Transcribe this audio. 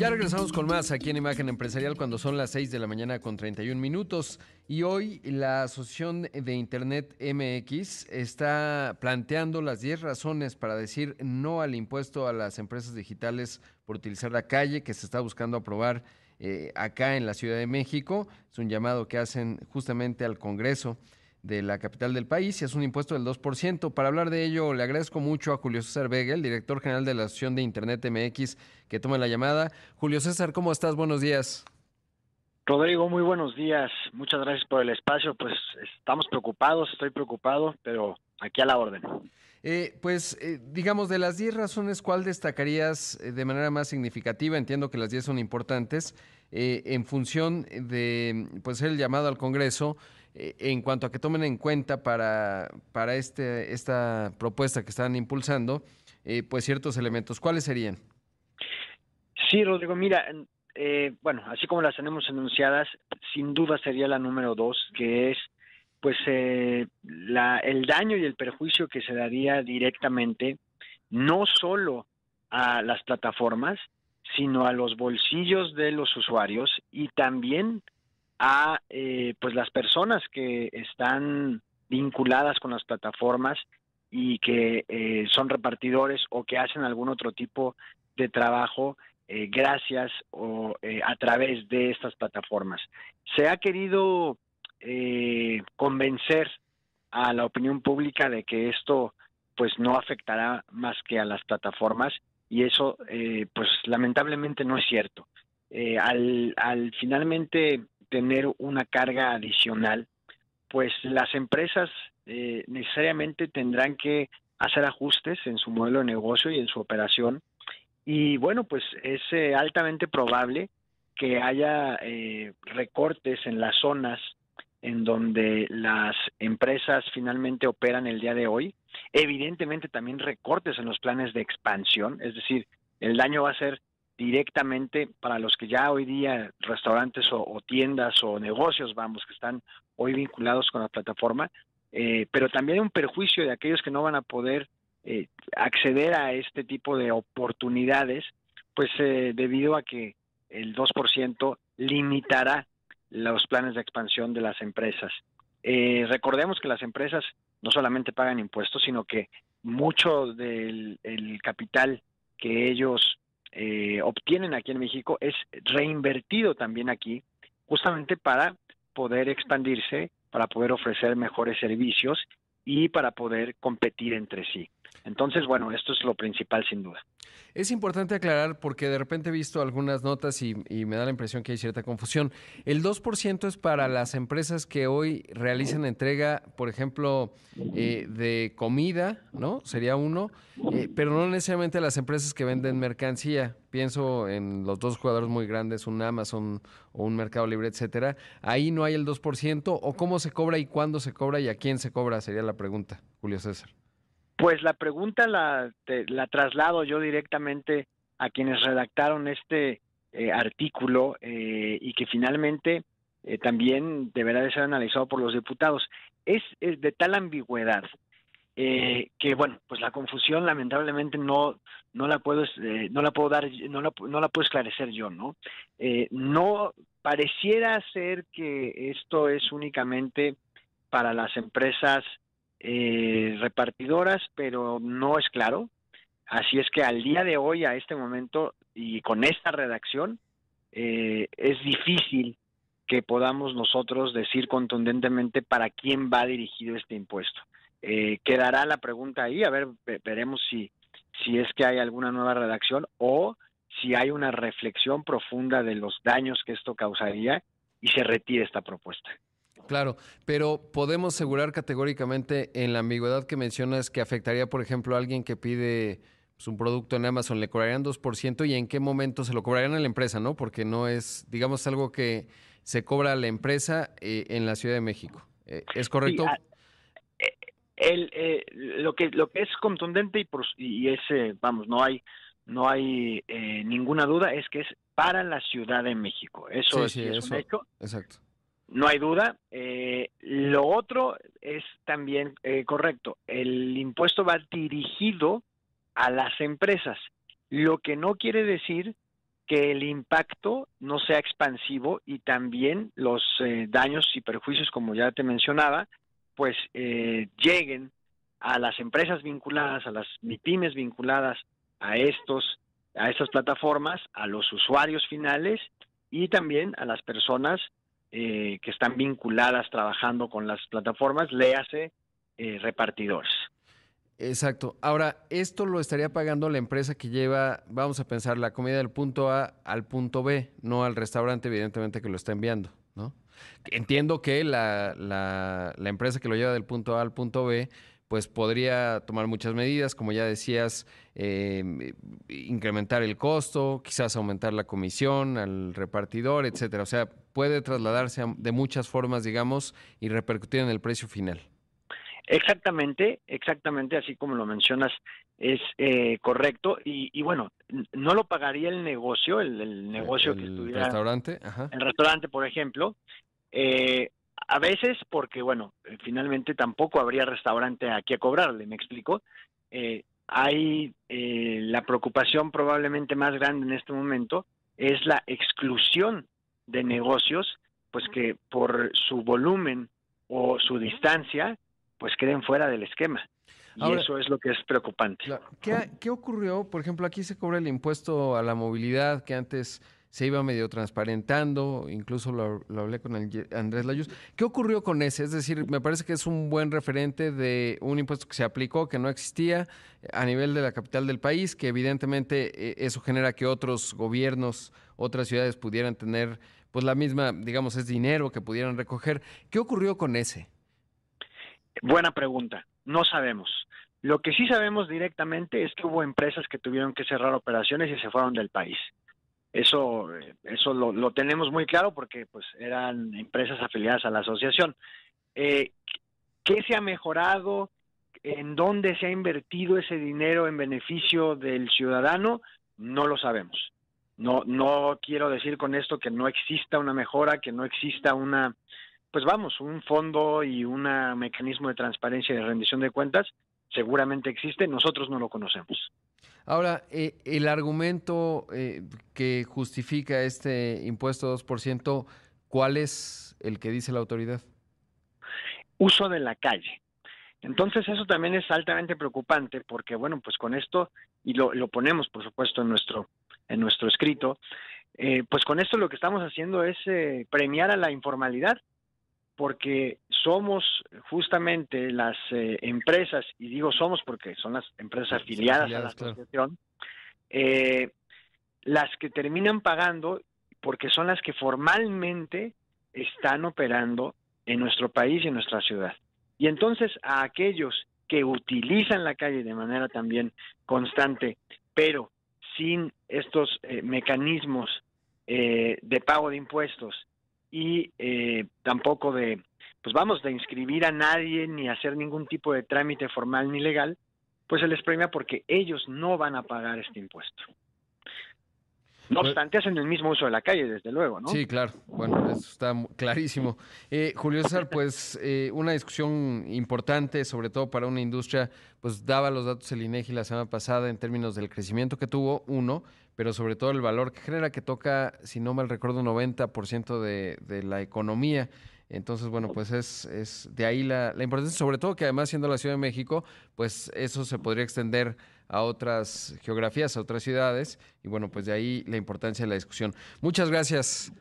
Ya regresamos con más aquí en Imagen Empresarial cuando son las 6 de la mañana con 31 minutos. Y hoy la Asociación de Internet MX está planteando las 10 razones para decir no al impuesto a las empresas digitales por utilizar la calle que se está buscando aprobar eh, acá en la Ciudad de México. Es un llamado que hacen justamente al Congreso de la capital del país y es un impuesto del 2%. Para hablar de ello, le agradezco mucho a Julio César Vega, director general de la Asociación de Internet MX, que tome la llamada. Julio César, ¿cómo estás? Buenos días. Rodrigo, muy buenos días. Muchas gracias por el espacio. Pues estamos preocupados, estoy preocupado, pero aquí a la orden. Eh, pues, eh, digamos, de las 10 razones, ¿cuál destacarías eh, de manera más significativa? Entiendo que las 10 son importantes. en función de pues, el llamado al Congreso, eh, en cuanto a que tomen en cuenta para, para este, esta propuesta que están impulsando, eh, pues ciertos elementos. ¿Cuáles serían? Sí, Rodrigo, mira, eh, bueno, así como las tenemos enunciadas, sin duda sería la número dos, que es pues la, el daño y el perjuicio que se daría directamente no solo a las plataformas, sino a los bolsillos de los usuarios y también a eh, pues las personas que están vinculadas con las plataformas y que eh, son repartidores o que hacen algún otro tipo de trabajo eh, gracias o a través de estas plataformas. Se ha querido convencer a la opinión pública de que esto pues no afectará más que a las plataformas y eso pues lamentablemente no es cierto. al, al finalmente tener una carga adicional, pues las empresas eh, necesariamente tendrán que hacer ajustes en su modelo de negocio y en su operación. Y bueno, pues es eh, altamente probable que haya eh, recortes en las zonas en donde las empresas finalmente operan el día de hoy. Evidentemente también recortes en los planes de expansión, es decir, el daño va a ser directamente para los que ya hoy día restaurantes o, tiendas o negocios, vamos, que están hoy vinculados con la plataforma, eh, pero también un perjuicio de aquellos que no van a poder eh, acceder a este tipo de oportunidades, pues eh, debido a que el 2% limitará los planes de expansión de las empresas. recordemos que las empresas no solamente pagan impuestos, sino que mucho del capital que ellos eh, obtienen aquí en México es reinvertido también aquí, justamente para poder expandirse, para poder ofrecer mejores servicios y para poder competir entre sí. Entonces, bueno, esto es lo principal sin duda. Es importante aclarar porque de repente he visto algunas notas y, me da la impresión que hay cierta confusión. El 2% es para las empresas que hoy realizan entrega, por ejemplo, eh, de comida, ¿no? Sería uno, eh, pero no necesariamente las empresas que venden mercancía. Pienso en los dos jugadores muy grandes, un Amazon o un Mercado Libre, etcétera. Ahí no hay el 2%, o cómo se cobra y cuándo se cobra y a quién se cobra, sería la pregunta, Julio César. Pues la pregunta la, la traslado yo directamente a quienes redactaron este eh, artículo eh, y que finalmente eh, también deberá de ser analizado por los diputados. Es, de tal ambigüedad que bueno, pues la confusión lamentablemente no no la puedo no la puedo dar no la, no la puedo esclarecer yo, ¿no? no pareciera ser que esto es únicamente para las empresas eh, repartidoras, pero no es claro. Así es que al día de hoy, a este momento y con esta redacción, eh, es difícil que podamos nosotros decir contundentemente para quién va dirigido este impuesto. Eh, quedará la pregunta ahí, a ver, veremos si, si es que hay alguna nueva redacción o si hay una reflexión profunda de los daños que esto causaría y se retire esta propuesta. Claro, pero podemos asegurar categóricamente en la ambigüedad que mencionas que afectaría, por ejemplo, a alguien que pide pues, un producto en Amazon, le cobrarían 2% y en qué momento se lo cobrarían a la empresa, ¿no? Porque no es, digamos, algo que se cobra a la empresa eh, en la Ciudad de México. Eh, ¿Es correcto? Eh, el, lo que lo que es contundente y, y es, vamos, no hay no hay ninguna duda es que es para la Ciudad de México. Eso es, un hecho. Exacto no hay duda. Eh, lo otro es también eh, correcto. El impuesto va dirigido a las empresas, lo que no quiere decir que el impacto no sea expansivo y también los eh, daños y perjuicios, como ya te mencionaba, pues eh, lleguen a las empresas vinculadas, a las MIPIMES vinculadas a estos a estas plataformas, a los usuarios finales y también a las personas eh, que están vinculadas trabajando con las plataformas, léase eh, repartidores. Exacto. Ahora, esto lo estaría pagando la empresa que lleva, vamos a pensar, la comida del punto A al punto B, no al restaurante, evidentemente, que lo está enviando, ¿no? Entiendo que la, la, la empresa que lo lleva del punto A al punto B pues podría tomar muchas medidas, como ya decías, eh, incrementar el costo, quizás aumentar la comisión al repartidor, etcétera. O sea, puede trasladarse de muchas formas, digamos, y repercutir en el precio final. Exactamente, exactamente, así como lo mencionas, es eh, correcto. Y, bueno, no lo pagaría el negocio, el, negocio que estuviera. ¿El restaurante? El restaurante, por ejemplo. Eh, a veces porque, bueno, eh, finalmente tampoco habría restaurante aquí a cobrarle, me explico. Eh, hay eh, la preocupación probablemente más grande en este momento es la exclusión de negocios, pues que por su volumen o su distancia, pues queden fuera del esquema. Y eso es lo que es preocupante. ¿Qué, ¿Qué ocurrió? Por ejemplo, aquí se cobra el impuesto a la movilidad que antes se iba medio transparentando, incluso lo, hablé con Andrés Layuz. ¿Qué ocurrió con ese? Es decir, me parece que es un buen referente de un impuesto que se aplicó, que no existía a nivel de la capital del país, que evidentemente eh, eso genera que otros gobiernos, otras ciudades pudieran tener pues la misma, digamos, es dinero que pudieran recoger. ¿Qué ocurrió con ese? Buena pregunta. No sabemos. Lo que sí sabemos directamente es que hubo empresas que tuvieron que cerrar operaciones y se fueron del país. Eso, eso lo, tenemos muy claro porque pues eran empresas afiliadas a la asociación. Eh, ¿Qué se ha mejorado? ¿En dónde se ha invertido ese dinero en beneficio del ciudadano? No lo sabemos. No, no quiero decir con esto que no exista una mejora, que no exista una, pues vamos, un fondo y un mecanismo de transparencia y de rendición de cuentas. Seguramente existe, nosotros no lo conocemos. Ahora, eh, el argumento eh, que justifica este impuesto 2%, ¿cuál es el que dice la autoridad? Uso de la calle. Entonces eso también es altamente preocupante porque, bueno, pues con esto, y lo, ponemos por supuesto en nuestro, en nuestro escrito, eh, pues con esto lo que estamos haciendo es premiar a la informalidad porque somos justamente las eh, empresas, y digo somos porque son las empresas afiliadas, a la asociación, eh, las que terminan pagando porque son las que formalmente están operando en nuestro país y en nuestra ciudad. Y entonces a aquellos que utilizan la calle de manera también constante, pero sin estos eh, mecanismos de pago de impuestos y eh, tampoco de, pues vamos, de inscribir a nadie ni hacer ningún tipo de trámite formal ni legal, pues se les premia porque ellos no van a pagar este impuesto. No pues obstante, hacen el mismo uso de la calle, desde luego, ¿no? Sí, claro. Bueno, eso está clarísimo. Eh, Julio César, pues eh, una discusión importante, sobre todo para una industria, pues daba los datos el INEGI la semana pasada en términos del crecimiento que tuvo, uno, pero sobre todo el valor que genera, que toca, si no mal recuerdo, un 90% de, de la economía. Entonces, bueno, pues es, es de ahí la, la, importancia, sobre todo que además siendo la Ciudad de México, pues eso se podría extender a otras geografías, a otras ciudades, y bueno, pues de ahí la importancia de la discusión. Muchas gracias,